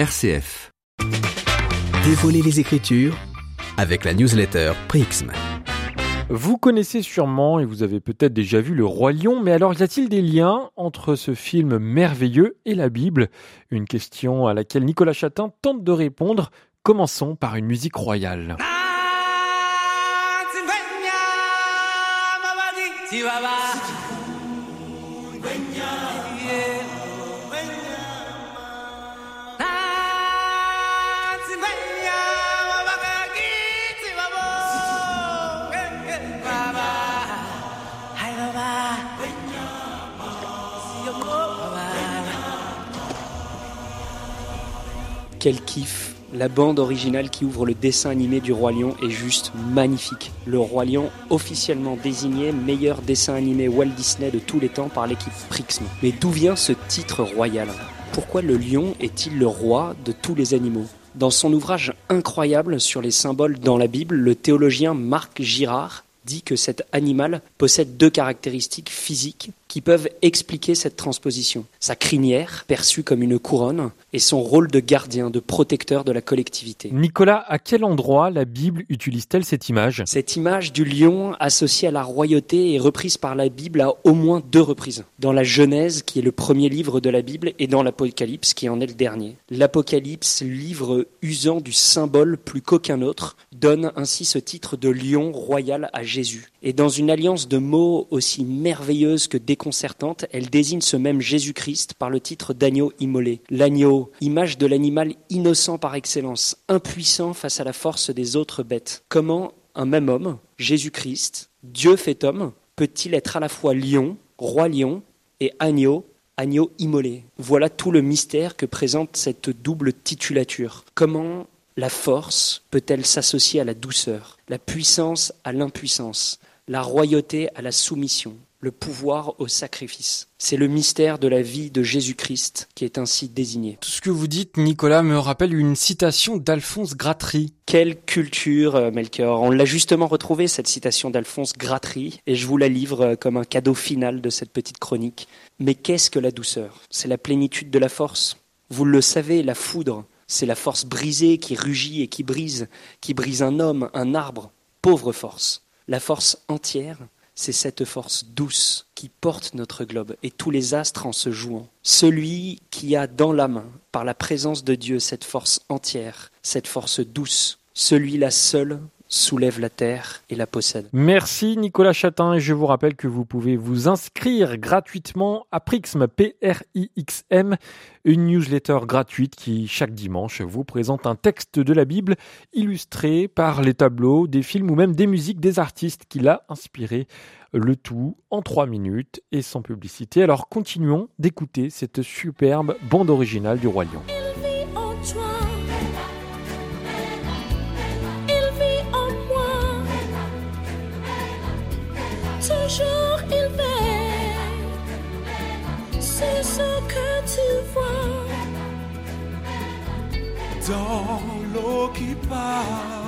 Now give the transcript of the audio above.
RCF. Dévoiler les Écritures avec la newsletter Prixm. Vous connaissez sûrement et vous avez peut-être déjà vu Le Roi Lion, mais alors y a-t-il des liens entre ce film merveilleux et la Bible? Une question à laquelle Nicolas Chatin tente de répondre. Commençons par une musique royale. Quel kiff La bande originale qui ouvre le dessin animé du Roi Lion est juste magnifique. Le Roi Lion, officiellement désigné meilleur dessin animé Walt Disney de tous les temps par l'équipe Prixm. Mais d'où vient ce titre royal? Pourquoi le lion est-il le roi de tous les animaux? Dans son ouvrage incroyable sur les symboles dans la Bible, le théologien Marc Girard dit que cet animal possède deux caractéristiques physiques qui peuvent expliquer cette transposition. Sa crinière, perçue comme une couronne, et son rôle de gardien, de protecteur de la collectivité. Nicolas, à quel endroit la Bible utilise-t-elle cette image? Cette image du lion associée à la royauté est reprise par la Bible à au moins deux reprises. Dans la Genèse, qui est le premier livre de la Bible, et dans l'Apocalypse, qui en est le dernier. L'Apocalypse, livre usant du symbole plus qu'aucun autre, donne ainsi ce titre de lion royal à Jésus. Et dans une alliance de mots aussi merveilleuse que déconcertante, elle désigne ce même Jésus-Christ par le titre d'agneau immolé. L'agneau, image de l'animal innocent par excellence, impuissant face à la force des autres bêtes. Comment un même homme, Jésus-Christ, Dieu fait homme, peut-il être à la fois lion, roi lion, et agneau, agneau immolé? Voilà tout le mystère que présente cette double titulature. Comment la force peut-elle s'associer à la douceur, la puissance à l'impuissance la royauté à la soumission, le pouvoir au sacrifice. C'est le mystère de la vie de Jésus-Christ qui est ainsi désigné. Tout ce que vous dites, Nicolas, me rappelle une citation d'Alphonse Gratry. Quelle culture, euh, Melchior. On l'a justement retrouvé, cette citation d'Alphonse Gratry, et je vous la livre euh, comme un cadeau final de cette petite chronique. Mais qu'est-ce que la douceur? C'est la plénitude de la force? Vous le savez, la foudre, c'est la force brisée qui rugit et qui brise, qui brise un homme, un arbre. Pauvre force. La force entière, c'est cette force douce qui porte notre globe et tous les astres en se jouant. Celui qui a dans la main, par la présence de Dieu, cette force entière, cette force douce, celui-là seul soulève la terre et la possède. Merci Nicolas Chatin et je vous rappelle que vous pouvez vous inscrire gratuitement à Prixm, P-R-I-X-M, une newsletter gratuite qui chaque dimanche vous présente un texte de la Bible illustré par les tableaux, des films ou même des musiques des artistes qui l'a inspiré. Le tout en trois minutes et sans publicité. Alors continuons d'écouter cette superbe bande originale du Lion. Toujours il veille. C'est ce que tu vois. Dans l'eau qui parle